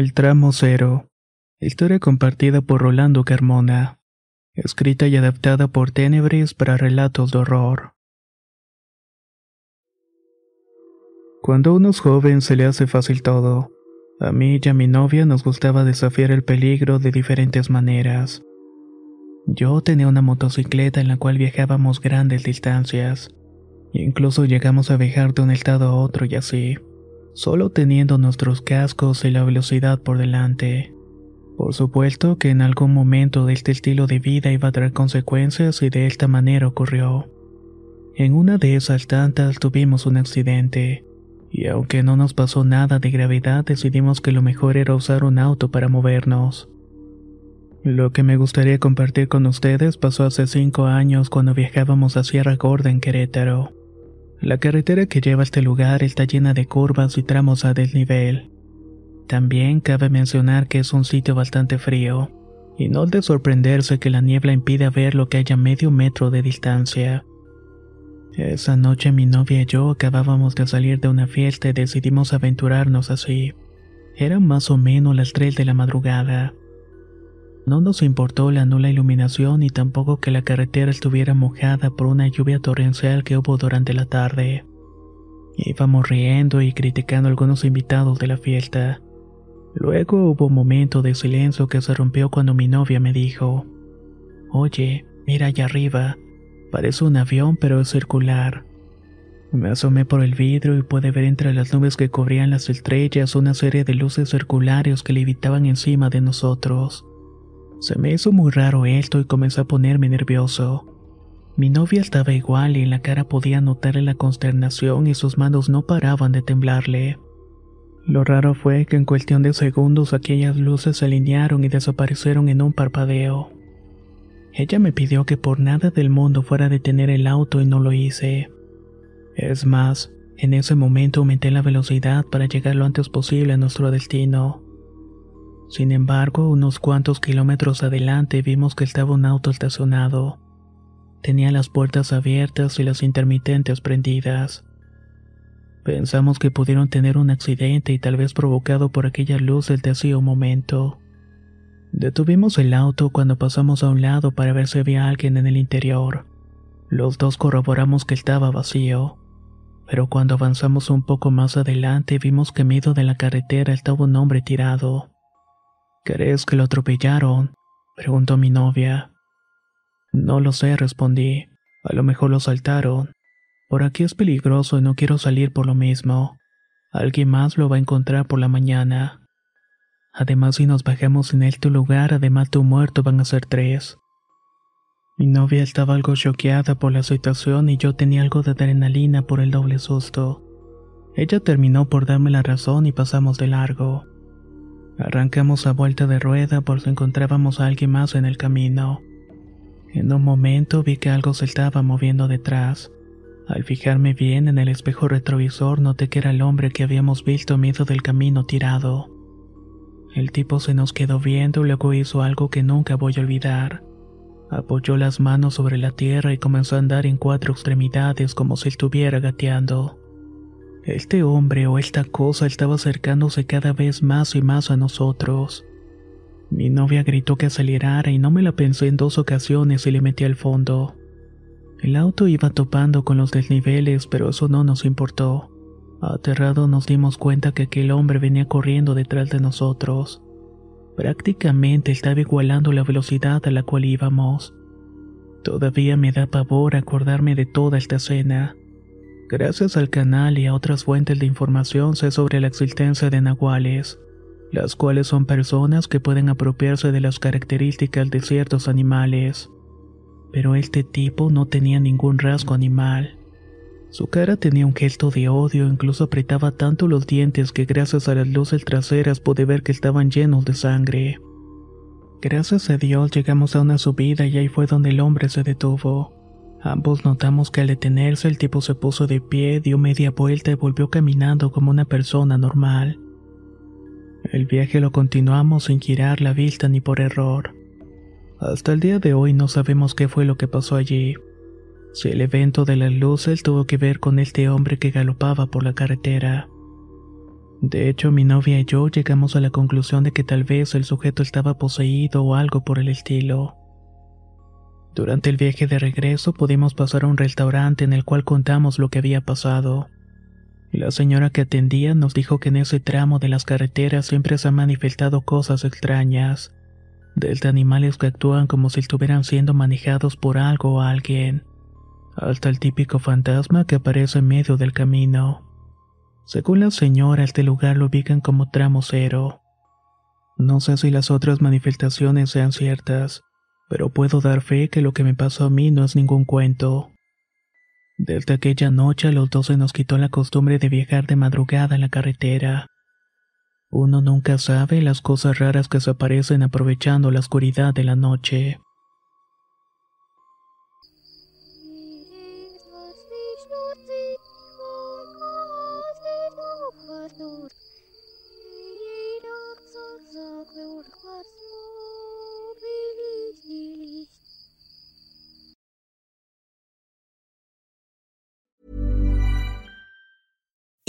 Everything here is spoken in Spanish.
El tramo cero. Historia compartida por Rolando Carmona. Escrita y adaptada por Tenebris para relatos de horror. Cuando uno es joven se le hace fácil todo. A mí y a mi novia nos gustaba desafiar el peligro de diferentes maneras. Yo tenía una motocicleta en la cual viajábamos grandes distancias. Incluso llegamos a viajar de un estado a otro y así solo teniendo nuestros cascos y la velocidad por delante. Por supuesto que en algún momento este estilo de vida iba a traer consecuencias y de esta manera ocurrió. En una de esas tantas tuvimos un accidente, y aunque no nos pasó nada de gravedad decidimos que lo mejor era usar un auto para movernos. Lo que me gustaría compartir con ustedes pasó hace cinco años cuando viajábamos a Sierra Gorda en Querétaro. La carretera que lleva a este lugar está llena de curvas y tramos a desnivel. También cabe mencionar que es un sitio bastante frío, y no de sorprenderse que la niebla impide ver lo que haya medio metro de distancia. Esa noche mi novia y yo acabábamos de salir de una fiesta y decidimos aventurarnos así. Eran más o menos las 3 de la madrugada. No nos importó la nula iluminación ni tampoco que la carretera estuviera mojada por una lluvia torrencial que hubo durante la tarde. Íbamos riendo y criticando a algunos invitados de la fiesta. Luego hubo un momento de silencio que se rompió cuando mi novia me dijo, Oye, mira allá arriba, parece un avión pero es circular. Me asomé por el vidrio y pude ver entre las nubes que cubrían las estrellas una serie de luces circulares que levitaban encima de nosotros. Se me hizo muy raro esto y comencé a ponerme nervioso. Mi novia estaba igual y en la cara podía notarle la consternación y sus manos no paraban de temblarle. Lo raro fue que en cuestión de segundos aquellas luces se alinearon y desaparecieron en un parpadeo. Ella me pidió que por nada del mundo fuera a detener el auto y no lo hice. Es más, en ese momento aumenté la velocidad para llegar lo antes posible a nuestro destino. Sin embargo, unos cuantos kilómetros adelante vimos que estaba un auto estacionado. Tenía las puertas abiertas y las intermitentes prendidas. Pensamos que pudieron tener un accidente y tal vez provocado por aquella luz del un momento. Detuvimos el auto cuando pasamos a un lado para ver si había alguien en el interior. Los dos corroboramos que estaba vacío. Pero cuando avanzamos un poco más adelante vimos que medio de la carretera estaba un hombre tirado. ¿Crees que lo atropellaron? preguntó mi novia. No lo sé, respondí. A lo mejor lo saltaron. Por aquí es peligroso y no quiero salir por lo mismo. Alguien más lo va a encontrar por la mañana. Además, si nos bajamos en este lugar, además de un muerto, van a ser tres. Mi novia estaba algo choqueada por la situación y yo tenía algo de adrenalina por el doble susto. Ella terminó por darme la razón y pasamos de largo. Arrancamos a vuelta de rueda por si encontrábamos a alguien más en el camino. En un momento vi que algo se estaba moviendo detrás. Al fijarme bien en el espejo retrovisor noté que era el hombre que habíamos visto medio del camino tirado. El tipo se nos quedó viendo y luego hizo algo que nunca voy a olvidar. Apoyó las manos sobre la tierra y comenzó a andar en cuatro extremidades como si estuviera gateando. Este hombre o esta cosa estaba acercándose cada vez más y más a nosotros. Mi novia gritó que acelerara y no me la pensé en dos ocasiones y le metí al fondo. El auto iba topando con los desniveles, pero eso no nos importó. Aterrado nos dimos cuenta que aquel hombre venía corriendo detrás de nosotros. Prácticamente estaba igualando la velocidad a la cual íbamos. Todavía me da pavor acordarme de toda esta escena. Gracias al canal y a otras fuentes de información sé sobre la existencia de nahuales. las cuales son personas que pueden apropiarse de las características de ciertos animales. Pero este tipo no tenía ningún rasgo animal. Su cara tenía un gesto de odio, incluso apretaba tanto los dientes que gracias a las luces traseras pude ver que estaban llenos de sangre. Gracias a Dios llegamos a una subida y ahí fue donde el hombre se detuvo. Ambos notamos que al detenerse el tipo se puso de pie, dio media vuelta y volvió caminando como una persona normal. El viaje lo continuamos sin girar la vista ni por error. Hasta el día de hoy no sabemos qué fue lo que pasó allí. Si el evento de las luces tuvo que ver con este hombre que galopaba por la carretera. De hecho, mi novia y yo llegamos a la conclusión de que tal vez el sujeto estaba poseído o algo por el estilo. Durante el viaje de regreso pudimos pasar a un restaurante en el cual contamos lo que había pasado. La señora que atendía nos dijo que en ese tramo de las carreteras siempre se han manifestado cosas extrañas, desde animales que actúan como si estuvieran siendo manejados por algo o alguien hasta el típico fantasma que aparece en medio del camino. Según la señora, este lugar lo ubican como tramo cero. No sé si las otras manifestaciones sean ciertas, pero puedo dar fe que lo que me pasó a mí no es ningún cuento. Desde aquella noche a los dos se nos quitó la costumbre de viajar de madrugada en la carretera. Uno nunca sabe las cosas raras que se aparecen aprovechando la oscuridad de la noche.